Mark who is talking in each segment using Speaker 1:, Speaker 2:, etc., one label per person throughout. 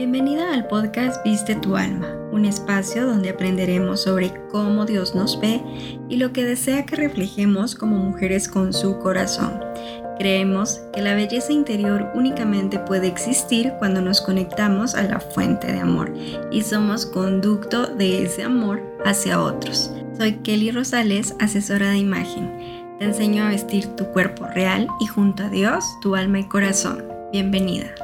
Speaker 1: Bienvenida al podcast Viste tu alma, un espacio donde aprenderemos sobre cómo Dios nos ve y lo que desea que reflejemos como mujeres con su corazón. Creemos que la belleza interior únicamente puede existir cuando nos conectamos a la fuente de amor y somos conducto de ese amor hacia otros. Soy Kelly Rosales, asesora de imagen. Te enseño a vestir tu cuerpo real y junto a Dios tu alma y corazón. Bienvenida.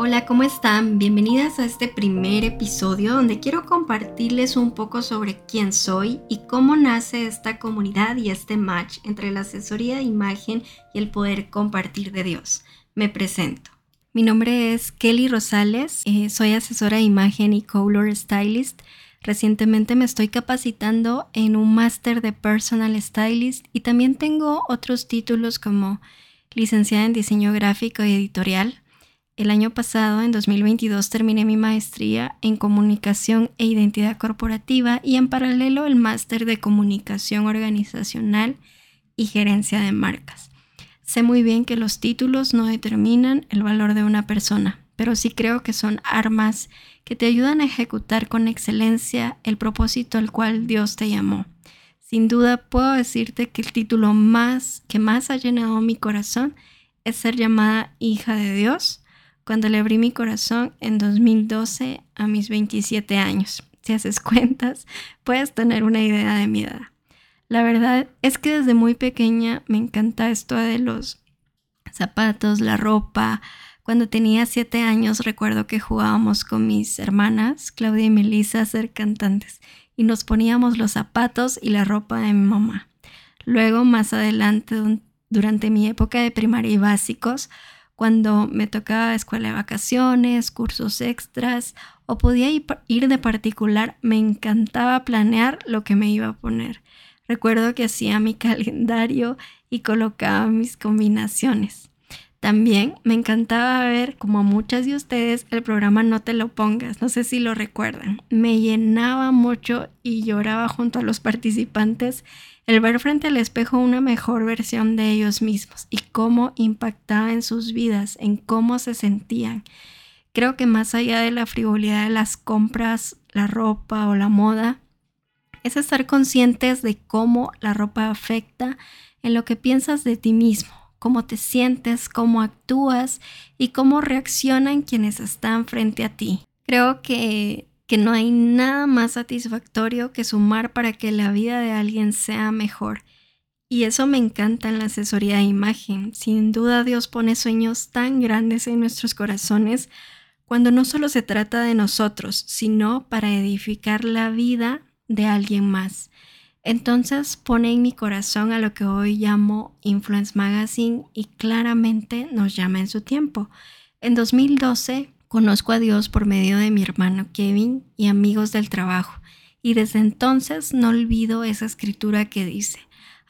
Speaker 1: Hola, ¿cómo están? Bienvenidas a este primer episodio donde quiero compartirles un poco sobre quién soy y cómo nace esta comunidad y este match entre la asesoría de imagen y el poder compartir de Dios. Me presento. Mi nombre es Kelly Rosales, eh, soy asesora de imagen y color stylist. Recientemente me estoy capacitando en un máster de personal stylist y también tengo otros títulos como licenciada en diseño gráfico y editorial el año pasado, en 2022, terminé mi maestría en comunicación e identidad corporativa y en paralelo el máster de comunicación organizacional y gerencia de marcas. Sé muy bien que los títulos no determinan el valor de una persona, pero sí creo que son armas que te ayudan a ejecutar con excelencia el propósito al cual Dios te llamó. Sin duda puedo decirte que el título más que más ha llenado mi corazón es ser llamada hija de Dios cuando le abrí mi corazón en 2012 a mis 27 años. Si haces cuentas, puedes tener una idea de mi edad. La verdad es que desde muy pequeña me encanta esto de los zapatos, la ropa. Cuando tenía 7 años recuerdo que jugábamos con mis hermanas, Claudia y Melissa, a ser cantantes y nos poníamos los zapatos y la ropa de mi mamá. Luego, más adelante, durante mi época de primaria y básicos, cuando me tocaba escuela de vacaciones, cursos extras o podía ir de particular, me encantaba planear lo que me iba a poner. Recuerdo que hacía mi calendario y colocaba mis combinaciones. También me encantaba ver, como muchas de ustedes, el programa No te lo pongas, no sé si lo recuerdan. Me llenaba mucho y lloraba junto a los participantes el ver frente al espejo una mejor versión de ellos mismos y cómo impactaba en sus vidas, en cómo se sentían. Creo que más allá de la frivolidad de las compras, la ropa o la moda, es estar conscientes de cómo la ropa afecta en lo que piensas de ti mismo, cómo te sientes, cómo actúas y cómo reaccionan quienes están frente a ti. Creo que que no hay nada más satisfactorio que sumar para que la vida de alguien sea mejor. Y eso me encanta en la asesoría de imagen. Sin duda Dios pone sueños tan grandes en nuestros corazones cuando no solo se trata de nosotros, sino para edificar la vida de alguien más. Entonces pone en mi corazón a lo que hoy llamo Influence Magazine y claramente nos llama en su tiempo. En 2012 Conozco a Dios por medio de mi hermano Kevin y amigos del trabajo, y desde entonces no olvido esa escritura que dice,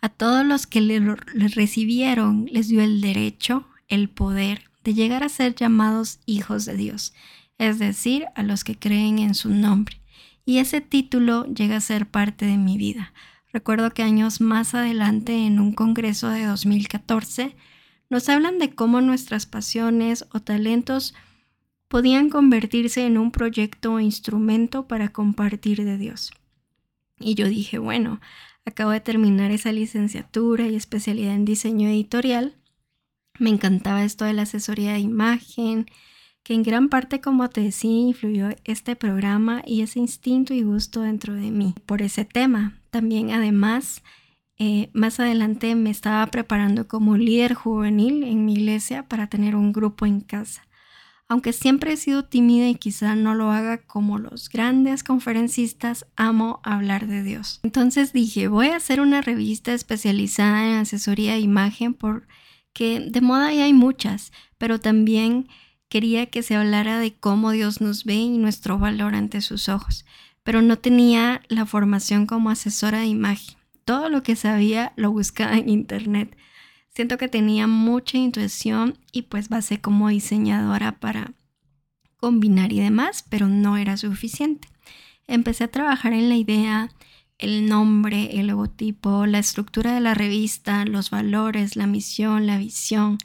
Speaker 1: a todos los que le, recibieron les dio el derecho, el poder de llegar a ser llamados hijos de Dios, es decir, a los que creen en su nombre. Y ese título llega a ser parte de mi vida. Recuerdo que años más adelante, en un congreso de 2014, nos hablan de cómo nuestras pasiones o talentos podían convertirse en un proyecto o instrumento para compartir de Dios. Y yo dije, bueno, acabo de terminar esa licenciatura y especialidad en diseño editorial. Me encantaba esto de la asesoría de imagen, que en gran parte, como te decía, influyó este programa y ese instinto y gusto dentro de mí por ese tema. También, además, eh, más adelante me estaba preparando como líder juvenil en mi iglesia para tener un grupo en casa. Aunque siempre he sido tímida y quizá no lo haga como los grandes conferencistas, amo hablar de Dios. Entonces dije, voy a hacer una revista especializada en asesoría de imagen porque de moda ya hay muchas, pero también quería que se hablara de cómo Dios nos ve y nuestro valor ante sus ojos. Pero no tenía la formación como asesora de imagen. Todo lo que sabía lo buscaba en internet. Siento que tenía mucha intuición y pues base como diseñadora para combinar y demás, pero no era suficiente. Empecé a trabajar en la idea, el nombre, el logotipo, la estructura de la revista, los valores, la misión, la visión,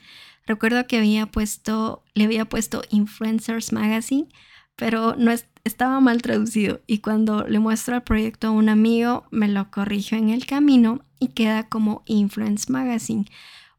Speaker 1: Recuerdo que había puesto, le había puesto Influencers Magazine, pero no estaba mal traducido. Y cuando le muestro el proyecto a un amigo me lo corrijo en el camino y queda como Influence Magazine,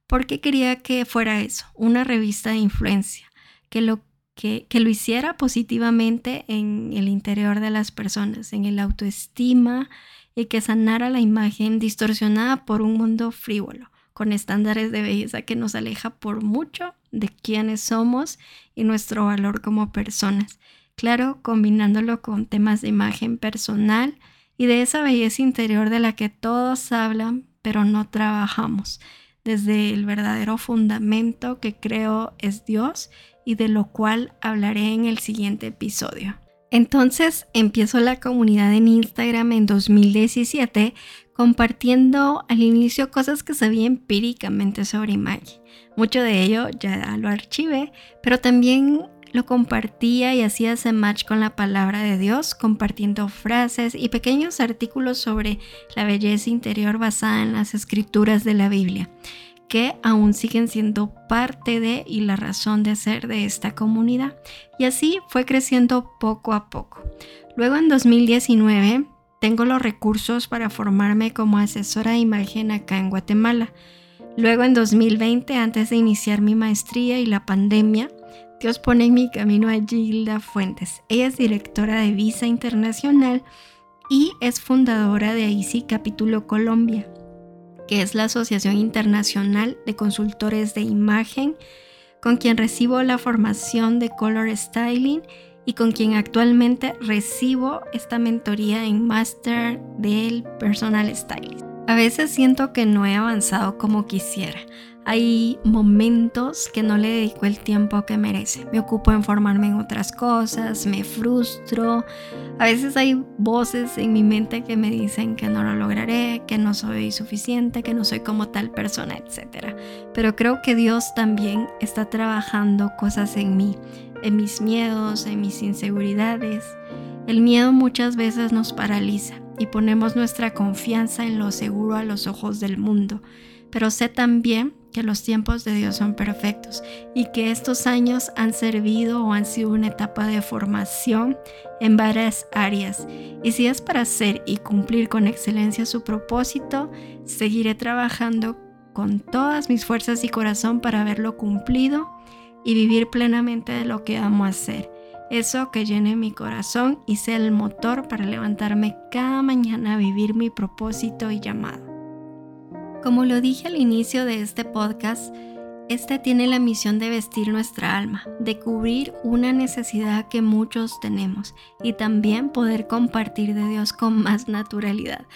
Speaker 1: porque quería que fuera eso, una revista de influencia, que lo que, que, lo hiciera positivamente en el interior de las personas, en el autoestima y que sanara la imagen distorsionada por un mundo frívolo, con estándares de belleza que nos aleja por mucho de quiénes somos y nuestro valor como personas. Claro, combinándolo con temas de imagen personal y de esa belleza interior de la que todos hablan, pero no trabajamos, desde el verdadero fundamento que creo es Dios y de lo cual hablaré en el siguiente episodio. Entonces empiezo la comunidad en Instagram en 2017 compartiendo al inicio cosas que sabía empíricamente sobre imagen. Mucho de ello ya lo archivé, pero también lo compartía y hacía ese match con la palabra de Dios, compartiendo frases y pequeños artículos sobre la belleza interior basada en las escrituras de la Biblia que aún siguen siendo parte de y la razón de ser de esta comunidad. Y así fue creciendo poco a poco. Luego en 2019 tengo los recursos para formarme como asesora de imagen acá en Guatemala. Luego en 2020, antes de iniciar mi maestría y la pandemia, Dios pone en mi camino a Gilda Fuentes. Ella es directora de Visa Internacional y es fundadora de ICI Capítulo Colombia que es la Asociación Internacional de Consultores de Imagen, con quien recibo la formación de Color Styling y con quien actualmente recibo esta mentoría en Master del Personal Styling. A veces siento que no he avanzado como quisiera. Hay momentos que no le dedico el tiempo que merece. Me ocupo en formarme en otras cosas, me frustro. A veces hay voces en mi mente que me dicen que no lo lograré, que no soy suficiente, que no soy como tal persona, etc. Pero creo que Dios también está trabajando cosas en mí, en mis miedos, en mis inseguridades. El miedo muchas veces nos paraliza y ponemos nuestra confianza en lo seguro a los ojos del mundo. Pero sé también que los tiempos de Dios son perfectos y que estos años han servido o han sido una etapa de formación en varias áreas. Y si es para hacer y cumplir con excelencia su propósito, seguiré trabajando con todas mis fuerzas y corazón para verlo cumplido y vivir plenamente de lo que amo hacer. Eso que llene mi corazón y sea el motor para levantarme cada mañana a vivir mi propósito y llamado. Como lo dije al inicio de este podcast, este tiene la misión de vestir nuestra alma, de cubrir una necesidad que muchos tenemos y también poder compartir de Dios con más naturalidad.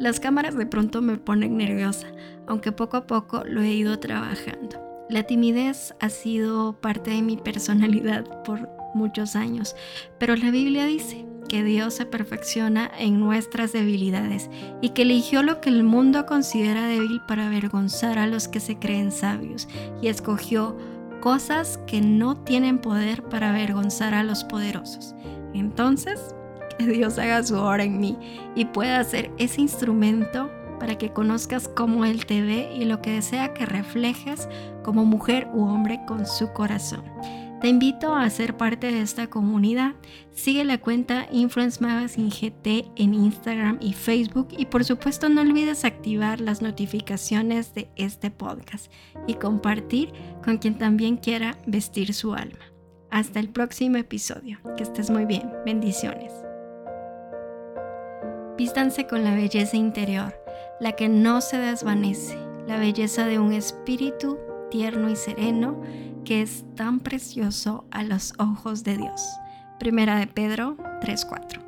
Speaker 1: Las cámaras de pronto me ponen nerviosa, aunque poco a poco lo he ido trabajando. La timidez ha sido parte de mi personalidad por muchos años, pero la Biblia dice, que Dios se perfecciona en nuestras debilidades y que eligió lo que el mundo considera débil para avergonzar a los que se creen sabios y escogió cosas que no tienen poder para avergonzar a los poderosos. Entonces, que Dios haga su obra en mí y pueda ser ese instrumento para que conozcas cómo Él te ve y lo que desea que reflejes como mujer u hombre con su corazón. Te invito a ser parte de esta comunidad. Sigue la cuenta Influence Magazine GT en Instagram y Facebook y por supuesto no olvides activar las notificaciones de este podcast y compartir con quien también quiera vestir su alma. Hasta el próximo episodio. Que estés muy bien. Bendiciones. Vístanse con la belleza interior, la que no se desvanece, la belleza de un espíritu tierno y sereno que es tan precioso a los ojos de Dios. Primera de Pedro 3:4.